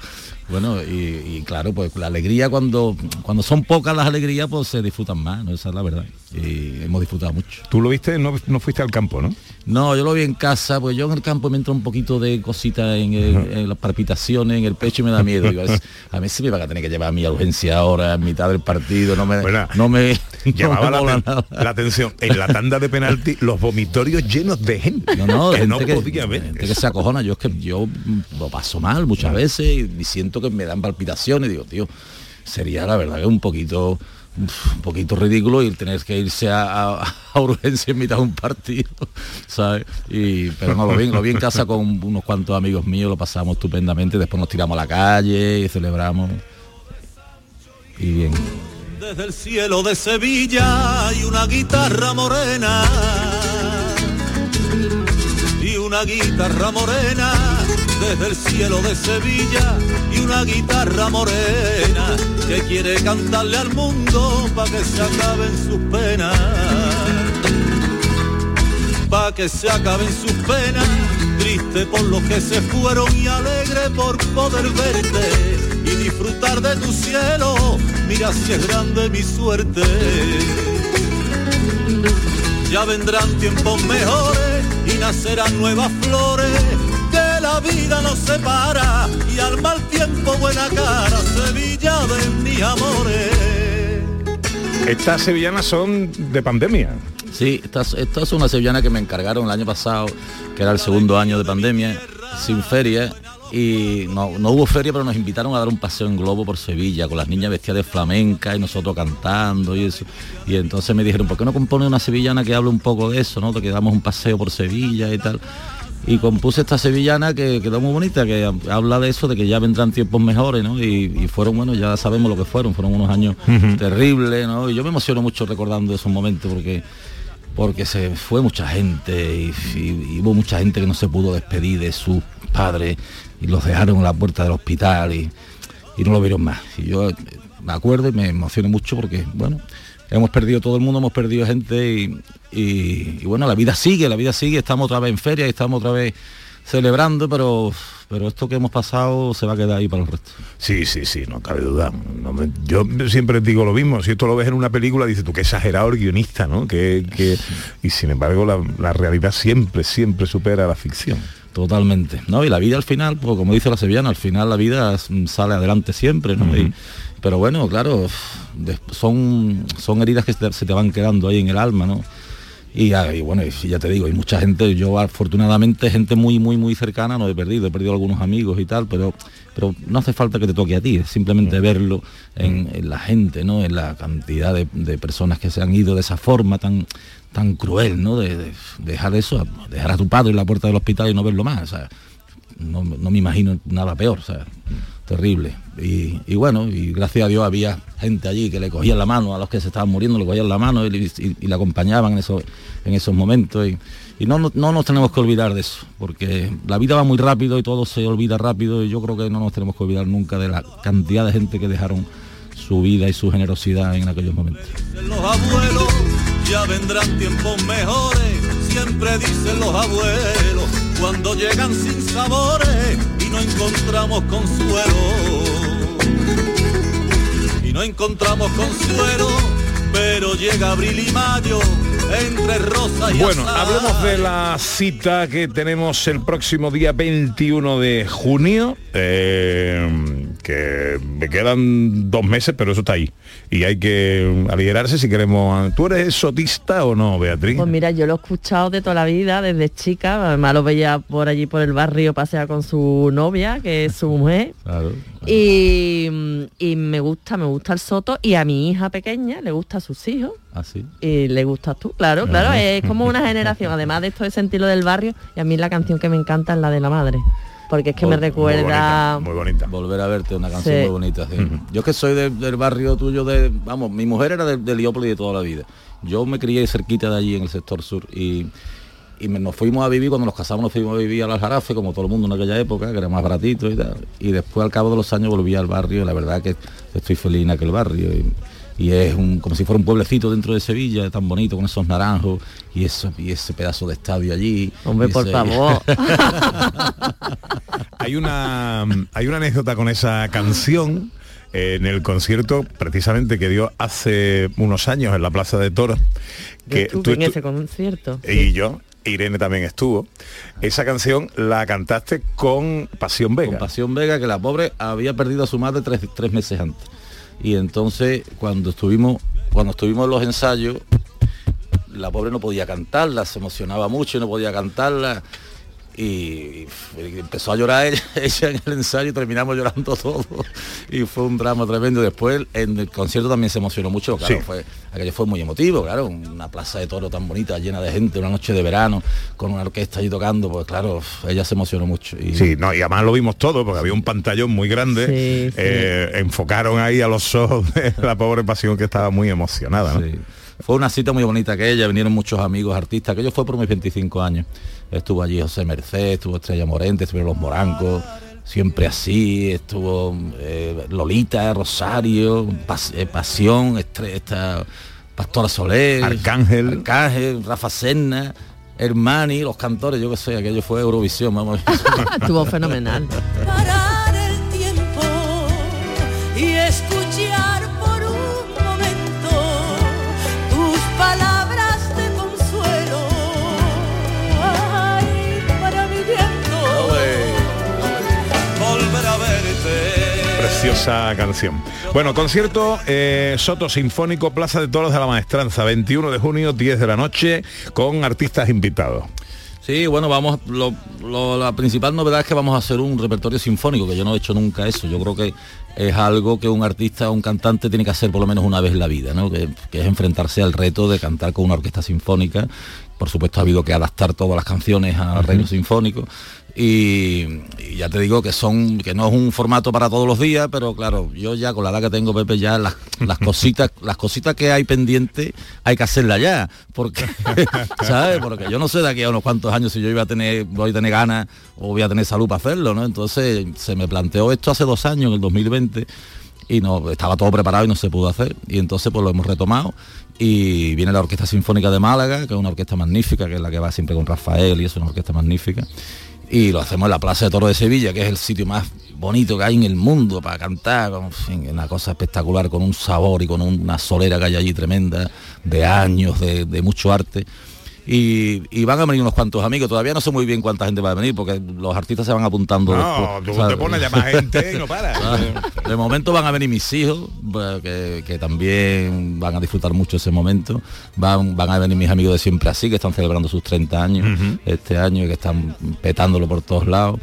Bueno, y, y claro, pues la alegría cuando, cuando son pocas las alegrías, pues se disfrutan más, ¿no? Esa es la verdad. Y hemos disfrutado mucho. Tú lo viste, no, no fuiste al campo, ¿no? No, yo lo vi en casa, pues yo en el campo me entra un poquito de cosita en, las palpitaciones, en el pecho y me da miedo. Digo, es- a mí sí me van a tener que llevar a mi urgencia ahora, en mitad del partido, no me, no me, no me la, nada. la atención en la tanda de penalti los vomitorios llenos de gente No, no, que gente no que, podía ver gente que se acojona. Yo es que yo lo paso mal muchas veces y, siento que me dan palpitaciones. Digo, tío, sería la verdad que un poquito un poquito ridículo y tener que irse a, a- a urgencia en mitad de un partido, ¿sabes? Pero no, lo vi, lo vi en casa con unos cuantos amigos míos, lo pasamos estupendamente, después nos tiramos a la calle y celebramos. Y bien. Desde el cielo de Sevilla hay una guitarra morena y una guitarra morena desde el cielo de Sevilla y una guitarra morena que quiere cantarle al mundo para que se acaben sus penas. Para que se acaben sus penas triste por los que se fueron y alegre por poder verte y disfrutar de tu cielo. Mira si es grande mi suerte. Ya vendrán tiempos mejores y nacerán nuevas flores vida nos separa y al mal tiempo buena cara Sevilla de mis amores Estas sevillanas son de pandemia. Sí, esta, es- esta es una sevillana que me encargaron el año pasado, que era el segundo año de pandemia, sin feria. Y no, no hubo feria, pero nos invitaron a dar un paseo en globo por Sevilla, con las niñas vestidas de flamenca y nosotros cantando y eso. Y entonces me dijeron, ¿por qué no compone una sevillana que hable un poco de eso, ¿no? Que damos un paseo por Sevilla y tal. Y compuse esta sevillana que quedó muy bonita, que ha- habla de eso, de que ya vendrán tiempos mejores, ¿no? Y, y fueron, bueno, ya sabemos lo que fueron, fueron unos años terribles, ¿no? Y yo me emociono mucho recordando esos momentos porque porque se fue mucha gente y, y- y hubo mucha gente que no se pudo despedir de sus padres y los dejaron en la puerta del hospital y, y no lo vieron más. Y yo me acuerdo y me emociono mucho porque, bueno, hemos perdido todo el mundo, hemos perdido gente y, y- y bueno, la vida sigue, la vida sigue, estamos otra vez en feria y estamos otra vez celebrando, pero, pero esto que hemos pasado se va a quedar ahí para el resto. Sí, sí, sí, no cabe duda. No me- yo siempre digo lo mismo, si esto lo ves en una película, dices tú, qué exagerado el guionista, ¿no? Que, que- y sin embargo la, la realidad siempre, siempre supera la ficción. Totalmente. ¿no? Y la vida al final, pues como dice la sevillana, al final la vida mm, sale adelante siempre, ¿no? Y- pero bueno, claro, son, son heridas que se te, van quedando ahí en el alma, ¿no? Y, ah, y bueno, ya te digo, hay mucha gente, yo afortunadamente gente muy, muy, muy cercana no he perdido, he perdido algunos amigos y tal, pero, pero no hace falta que te toque a ti, es simplemente verlo en, en la gente, ¿no? En la cantidad de, de personas que se han ido de esa forma tan, tan cruel, ¿no? De, de dejar eso, dejar a tu padre en la puerta del hospital y no verlo más. o sea, no, no me imagino nada peor. o sea, terrible. Y, bueno, y gracias a Dios había gente allí que le cogían la mano a los que se estaban muriendo, le cogían la mano y, y- le acompañaban en esos, en esos momentos. Y, no, no, no nos tenemos que olvidar de eso, porque la vida va muy rápido y todo se olvida rápido y yo creo que no nos tenemos que olvidar nunca de la cantidad de gente que dejaron su vida y su generosidad en aquellos momentos. Siempre dicen los abuelos, cuando llegan sin sabores y no encontramos consuelo. Y no encontramos consuelo, pero llega abril y mayo, entre rosas y Bueno, hablemos de la cita que tenemos el próximo día 21 de junio, eh, que me quedan dos meses, pero eso está ahí. Y hay que aligerarse si queremos... ¿Tú eres sotista o no, Beatriz? Pues mira, yo lo he escuchado de toda la vida, desde chica, además lo veía por allí por el barrio, pasea con su novia, que es su mujer, Claro. y, y me gusta, me gusta el soto, y a mi hija pequeña le gusta a sus hijos, Así. y le gustas tú, claro, claro, es como una generación, además de esto de sentirlo del barrio, y a mí la canción que me encanta es la de la madre, porque es que me recuerda... Muy bonita. Volver a verte, una canción Sí. muy bonita. sí. Yo que soy de- del barrio tuyo de, vamos, mi mujer era de, de de toda la vida. Yo me crié cerquita de allí en el sector sur y, nos fuimos a vivir, cuando nos casamos nos fuimos a vivir al Aljarafe, como todo el mundo en aquella época, que era más baratito y tal. Y después al cabo de los años volví al barrio, y la verdad que estoy feliz en aquel barrio. Y, y es un, como si fuera un pueblecito dentro de Sevilla, tan bonito, con esos naranjos y eso y ese pedazo de estadio allí. Hombre, por ese- favor. Hay una, hay una anécdota con esa canción eh, en el concierto precisamente que dio hace unos años en la Plaza de Toros. Yo Que estuve tú en ese concierto. y yo, Irene también estuvo. Esa canción la cantaste con Pasión Vega. Con Pasión Vega, que la pobre había perdido a su madre tres, tres meses antes. Y entonces cuando estuvimos, cuando estuvimos los ensayos, la pobre no podía cantarla, se emocionaba mucho y no podía cantarla. Y, y empezó a llorar ella, ella en el ensayo y terminamos llorando todos. Y fue un drama tremendo. Después en el concierto también se emocionó mucho, claro, Sí. fue, aquello fue muy emotivo, claro, una plaza de toro tan bonita, llena de gente, una noche de verano, con una orquesta allí tocando, pues claro, ella se emocionó mucho. Y, Sí, no, y además lo vimos todo porque había un pantallón muy grande. Sí, sí. Eh, enfocaron ahí a los ojos de la pobre pasión que estaba muy emocionada. ¿no? Fue una cita muy bonita que ella, vinieron muchos amigos artistas, que yo fue por mis 25 años. Estuvo allí José Merced, estuvo Estrella Morente, estuvieron los Morancos, siempre así, estuvo eh, Lolita, Rosario, Pas- eh, Pasión, Estre- esta, Pastora Soler, Arcángel. Arcángel, Rafa Serna, Hermani, los cantores, yo qué sé, aquello fue Eurovisión, vamos. Estuvo fenomenal. Preciosa canción. Bueno, concierto eh, Soto Sinfónico Plaza de Toros de la Maestranza, 21 de junio, 10 de la noche, con artistas invitados. Sí, bueno, vamos, lo- lo- la principal novedad es que vamos a hacer un repertorio sinfónico, que yo no he hecho nunca eso. Yo creo que es algo que un artista un cantante tiene que hacer por lo menos una vez en la vida, ¿no? Que, que es enfrentarse al reto de cantar con una orquesta sinfónica. Por supuesto ha habido que adaptar todas las canciones al arreglo sinfónico. Y, y ya te digo que son que no es un formato para todos los días pero claro yo ya con la edad que tengo Pepe ya las, las cositas las cositas que hay pendientes hay que hacerlas ya porque sabes porque yo no sé de aquí a unos cuantos años si yo iba a tener voy a tener ganas o voy a tener salud para hacerlo no entonces se me planteó esto hace dos años en el 2020 y no estaba todo preparado y no se pudo hacer. Y entonces pues lo hemos retomado. Y viene la Orquesta Sinfónica de Málaga que es una orquesta magnífica que es la que va siempre con Rafael y es una orquesta magnífica y lo hacemos en la Plaza de Toro de Sevilla, que es el sitio más bonito que hay en el mundo para cantar, en fin, una cosa espectacular, con un sabor y con una solera que hay allí tremenda, de años, de, de mucho arte. Y, y van a venir unos cuantos amigos, todavía no sé muy bien cuánta gente va a venir, porque los artistas se van apuntando. No, después, tú te pones a llamar gente y no para. De momento van a venir mis hijos, que, que también van a disfrutar mucho ese momento. Van, van a venir mis amigos de siempre así, que están celebrando sus 30 años este año y que están petándolo por todos lados.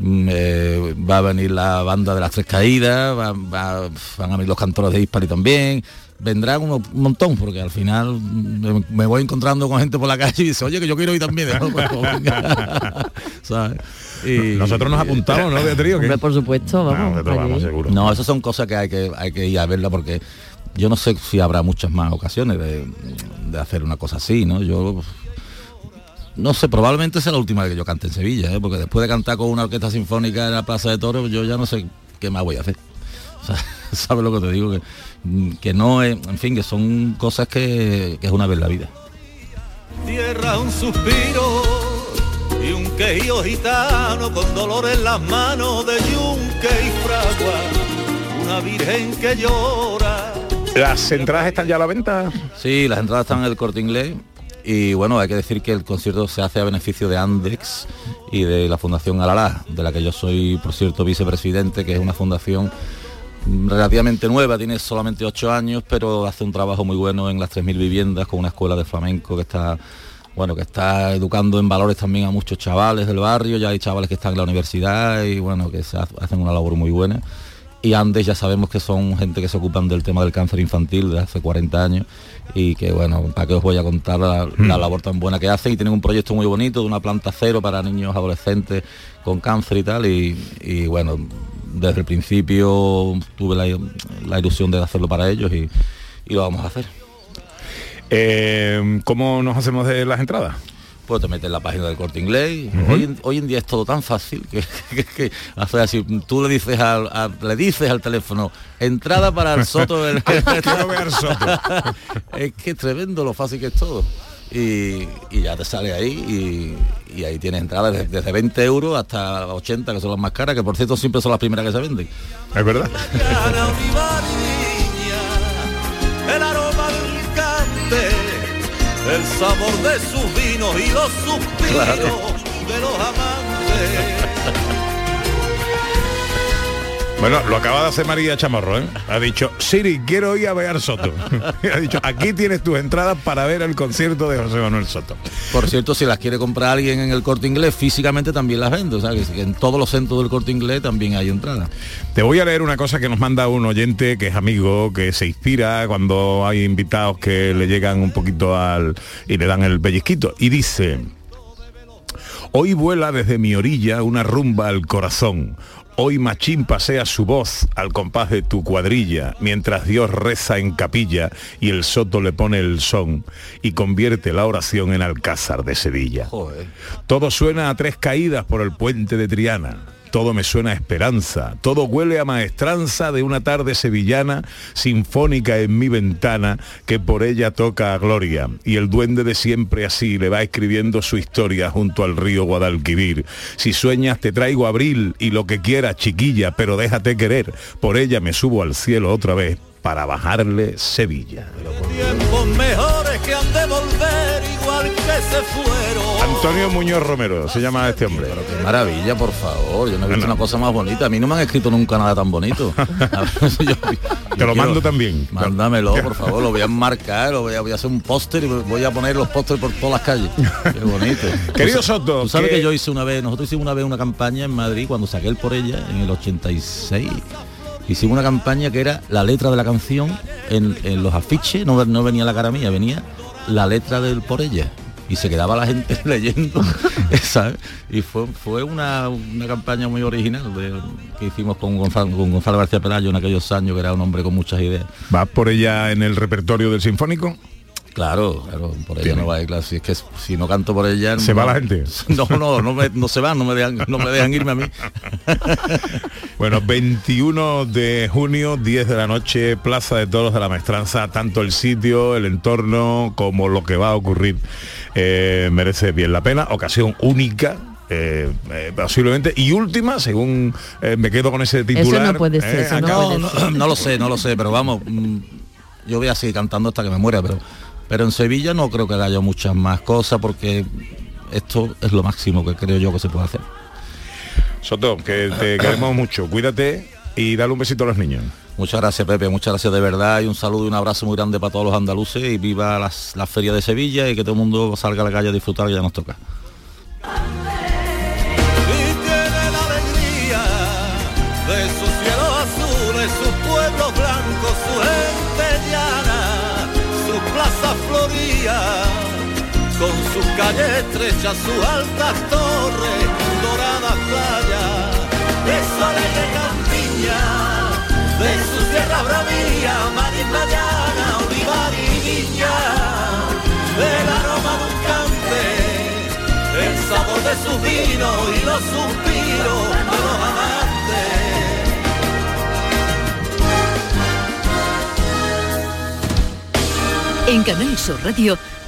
Mm, eh, va a venir la banda de las tres caídas, va- va- van a venir los cantores de Hispari también. Vendrán un montón, porque al final me, voy encontrando con gente por la calle y dice, oye, que yo quiero ir también. ¿Sabes? Y- Nosotros nos apuntamos, ¿no, Beatriz? Hombre, por supuesto, vamos. seguro. No, esas son cosas que hay que hay que ir a verla porque yo no sé si habrá muchas más ocasiones de, de hacer una cosa así, ¿no? Yo no sé, probablemente sea la última vez que yo cante en Sevilla, ¿eh? porque después de cantar con una orquesta sinfónica en la Plaza de Toros, yo ya no sé qué más voy a hacer. O sea, ¿Sabes lo que te digo? Que, que no es, en fin, que son cosas que, que es una vez la vida. Tierra un suspiro y un quejío gitano con dolor en las manos de yunque y fragua. Una virgen que llora. ¿Las entradas están ya a la venta? Sí, las entradas están en el corte inglés y bueno, hay que decir que el concierto se hace a beneficio de Andex y de la Fundación Alalá, de la que yo soy, por cierto, vicepresidente, que es una fundación relativamente nueva, tiene solamente ocho años, pero hace un trabajo muy bueno en las 3.000 viviendas con una escuela de flamenco que está bueno, que está educando en valores también a muchos chavales del barrio, ya hay chavales que están en la universidad y bueno, que se ha- hacen una labor muy buena. Y Andes ya sabemos que son gente que se ocupan del tema del cáncer infantil desde hace 40 años y que bueno, para que os voy a contar la, la labor tan buena que hacen y tienen un proyecto muy bonito de una planta cero para niños adolescentes con cáncer y tal y, y, bueno, desde el principio tuve la, la ilusión de hacerlo para ellos y, y lo vamos a hacer. Eh, ¿Cómo nos hacemos de las entradas? Pues te metes en la página del corte inglés. hoy, en, hoy en día es todo tan fácil que, que, que. Tú le dices al, le dices al teléfono, entrada para el soto del Soto. es que es tremendo lo fácil que es todo. Y, y ya te sale ahí y, y ahí tienes entradas desde, desde 20 euros hasta 80, que son las más caras, que por cierto siempre son las primeras que se venden. Es verdad. El aroma del cante, el sabor de sus vinos y los suspiros Claro. de los amantes. Bueno, lo acaba de hacer María Chamorro, ¿eh? Ha dicho, Siri, quiero ir a ver Soto. ha dicho, aquí tienes tus entradas para ver el concierto de José Manuel Soto. Por cierto, si las quiere comprar alguien en el corte inglés, físicamente también las vendo. O sea, que en todos los centros del corte inglés también hay entradas. Te voy a leer una cosa que nos manda un oyente que es amigo, que se inspira cuando hay invitados que le llegan un poquito al y le dan el pellizquito. Y dice, hoy vuela desde mi orilla una rumba al corazón. Hoy Machín pasea su voz al compás de tu cuadrilla, mientras Dios reza en capilla y el soto le pone el son y convierte la oración en alcázar de Sevilla. Joder. Todo suena a tres caídas por el puente de Triana. Todo me suena a esperanza, todo huele a maestranza de una tarde sevillana, sinfónica en mi ventana, que por ella toca a gloria. Y el duende de siempre así le va escribiendo su historia junto al río Guadalquivir. Si sueñas te traigo abril y lo que quieras, chiquilla, pero déjate querer. Por ella me subo al cielo otra vez para bajarle Sevilla. Tiempos mejores que han de volver igual que se fueron. Antonio Muñoz Romero, se llama este hombre. Qué maravilla, por favor. Yo no he visto una cosa más bonita. A mí no me han escrito nunca nada tan bonito. A ver, yo- yo Te lo quiero- mando también. Mándamelo, por favor. Lo voy a enmarcar, lo voy a, voy a hacer un póster y voy a poner los pósteres por todas las calles. Qué bonito. Querido Soto, Tú sabes que- que yo hice una vez, nosotros hicimos una vez una campaña en Madrid cuando saqué el por ella en el 86. Hicimos una campaña que era la letra de la canción en, en los afiches, no, no venía la cara mía, venía la letra del por ella. Y se quedaba la gente leyendo, ¿sabes? Y fue, fue una, una campaña muy original de- que hicimos con Gonzalo, con Gonzalo García Pelayo en aquellos años, que era un hombre con muchas ideas. ¿Vas por ella en el repertorio del Sinfónico? Claro, claro, por ella Tiene. no va a ir, claro, si es que si no canto por ella... ¿Se no- va la gente? No, no, no, me- no se van, no me dejan, no me dejan irme a mí. Bueno, 21 de junio, 10 de la noche, Plaza de Toros de la Maestranza, tanto el sitio, el entorno, como lo que va a ocurrir, eh, merece bien la pena. Ocasión única. eh, eh, posiblemente y última según eh, me quedo con ese titular no puede ser, eh, eso no acabo- puede No, no lo sé, no lo sé, pero vamos, mm, yo voy a seguir cantando hasta que me muera, pero, pero en Sevilla no creo que haya muchas más cosas porque esto es lo máximo que creo yo que se puede hacer. Soto que te queremos mucho cuídate y dale un besito a los niños Muchas gracias Pepe, muchas gracias de verdad y un saludo y un abrazo muy grande para todos los andaluces y viva las- la feria de Sevilla y que todo el mundo salga a la calle a disfrutar que ya nos toca. Con sus calles estrechas, sus altas torres, doradas playas, de soles de campiña, de su tierra bravía, marisma llana, olivar y viña, del aroma de un cante, el sabor de sus vinos y los suspiros de los amantes. En Canal Sur Radio,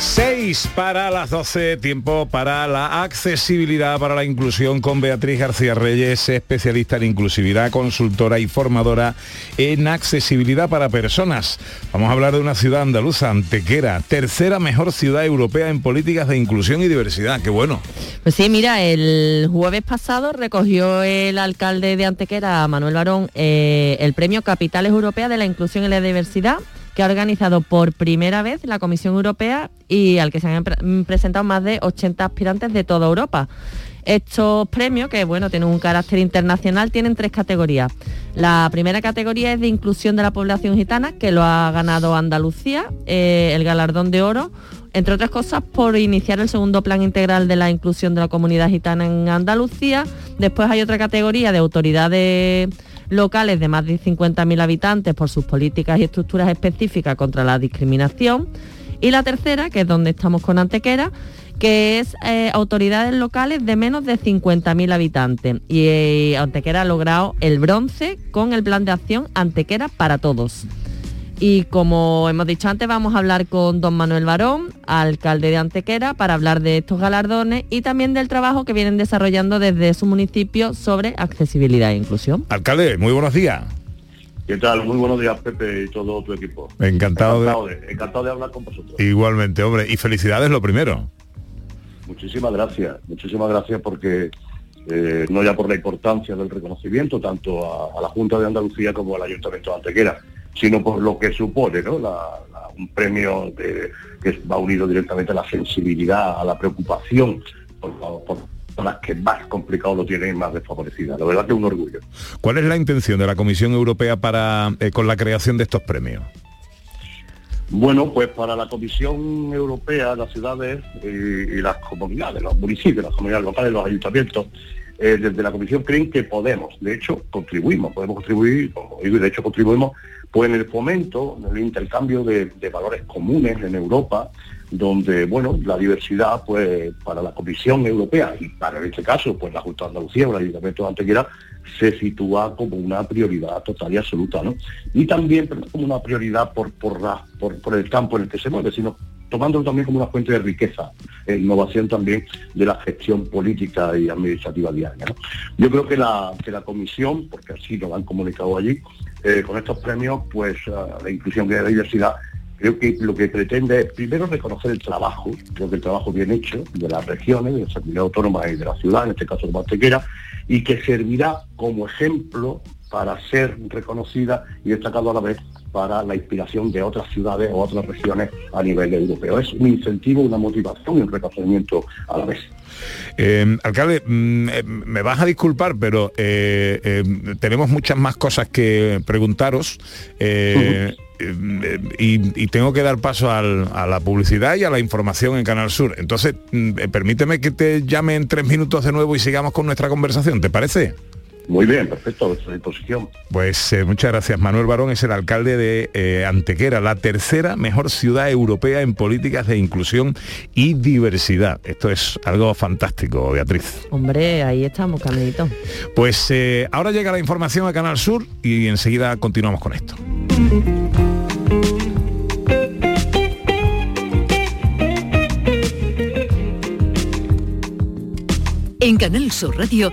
6 para las 12, tiempo para la accesibilidad, para la inclusión con Beatriz García Reyes, especialista en inclusividad, consultora y formadora en accesibilidad para personas. Vamos a hablar de una ciudad andaluza, Antequera, tercera mejor ciudad europea en políticas de inclusión y diversidad. Qué bueno. Pues sí, mira, el jueves pasado recogió el alcalde de Antequera, Manuel Barón, eh, el premio Capitales Europeas de la Inclusión y la Diversidad que ha organizado por primera vez la Comisión Europea y al que se han mm, presentado más de 80 aspirantes de toda Europa. Estos premios, que bueno, tienen un carácter internacional, tienen tres categorías. La primera categoría es de inclusión de la población gitana, que lo ha ganado Andalucía, eh, el galardón de oro, entre otras cosas por iniciar el segundo plan integral de la inclusión de la comunidad gitana en Andalucía. Después hay otra categoría de autoridades locales de más de 50.000 habitantes por sus políticas y estructuras específicas contra la discriminación. Y la tercera, que es donde estamos con Antequera, que es eh, autoridades locales de menos de 50.000 habitantes. Y eh, Antequera ha logrado el bronce con el plan de acción Antequera para todos. Y como hemos dicho antes, vamos a hablar con don Manuel Barón, alcalde de Antequera, para hablar de estos galardones y también del trabajo que vienen desarrollando desde su municipio sobre accesibilidad e inclusión. Alcalde, muy buenos días. ¿Qué tal? Muy buenos días, Pepe y todo tu equipo. Encantado, Encantado de... de, encantado de hablar con vosotros. Igualmente, hombre. Y felicidades lo primero. Muchísimas gracias, muchísimas gracias porque eh, no ya por la importancia del reconocimiento tanto a, a la Junta de Andalucía como al Ayuntamiento de Antequera, sino por lo que supone ¿no? La- la- un premio de- que va unido directamente a la sensibilidad, a la preocupación por, las que más complicado lo tienen y más desfavorecidas. La verdad que es un orgullo. ¿Cuál es la intención de la Comisión Europea para eh, con la creación de estos premios? Bueno, pues para la Comisión Europea, las ciudades y, y las comunidades, los municipios, las comunidades locales, los ayuntamientos, eh, desde la Comisión creen que podemos, de hecho, contribuimos, podemos contribuir, y de hecho contribuimos, pues en el fomento, en el intercambio de, valores comunes en Europa, donde, bueno, la diversidad, pues para la Comisión Europea y para en este caso, pues la Junta de Andalucía o el Ayuntamiento de Antequera, se sitúa como una prioridad total y absoluta, ¿no? Y también como una prioridad por, por, la- por el campo en el que se mueve, sino tomándolo también como una fuente de riqueza, e innovación también de la gestión política y administrativa diaria. Yo creo que la, que la comisión, porque así lo han comunicado allí, eh, con estos premios, pues ah, la inclusión y la diversidad, creo que lo que pretende es primero reconocer el trabajo, creo que el trabajo bien hecho de las regiones, de las comunidades autónomas y de la ciudad, en este caso de Mantequera, y que servirá como ejemplo para ser reconocida y destacado a la vez para la inspiración de otras ciudades o otras regiones a nivel europeo. Es un incentivo, una motivación y un reconocimiento a la vez. Eh, alcalde, mm, eh, me vas a disculpar, pero eh, eh, tenemos muchas más cosas que preguntaros. eh, y, y tengo que dar paso al- a la publicidad y a la información en Canal Sur. Entonces, mm, permíteme que te llame en tres minutos de nuevo y sigamos con nuestra conversación, ¿te parece? Muy bien, perfecto, a vuestra disposición. Pues eh, muchas gracias. Manuel Barón es el alcalde de eh, Antequera, la tercera mejor ciudad europea en políticas de inclusión y diversidad. Esto es algo fantástico, Beatriz. Hombre, ahí estamos, caminito. Pues eh, ahora llega la información a Canal Sur y enseguida continuamos con esto. En Canal Sur Radio,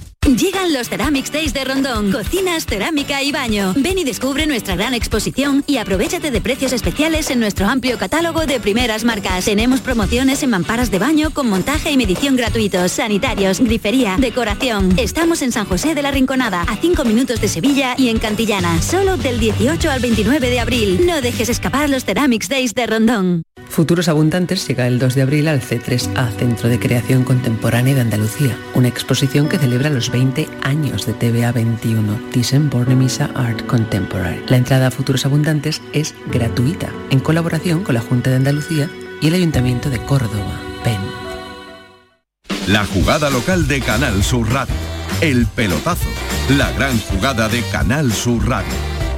Llegan los Ceramics Days de Rondón. Cocinas, cerámica y baño. Ven y descubre nuestra gran exposición y aprovechate de precios especiales en nuestro amplio catálogo de primeras marcas. Tenemos promociones en mamparas de baño con montaje y medición gratuitos, sanitarios, grifería, decoración. Estamos en San José de la Rinconada, a 5 minutos de Sevilla y en Cantillana. Solo del 18 al 29 de abril. No dejes escapar los Ceramics Days de Rondón. Futuros Abundantes llega el 2 de abril al C3A, Centro de Creación Contemporánea de Andalucía, una exposición que celebra los 20 años de TVA 21, Thyssen-Bornemisza Art Contemporary. La entrada a Futuros Abundantes es gratuita, en colaboración con la Junta de Andalucía y el Ayuntamiento de Córdoba. Ven. La jugada local de Canal Sur Radio. El pelotazo. La gran jugada de Canal Sur Radio.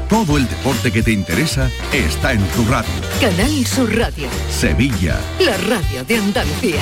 Todo el deporte que te interesa está en tu radio. Canal Sur Radio, Sevilla. la radio de Andalucía.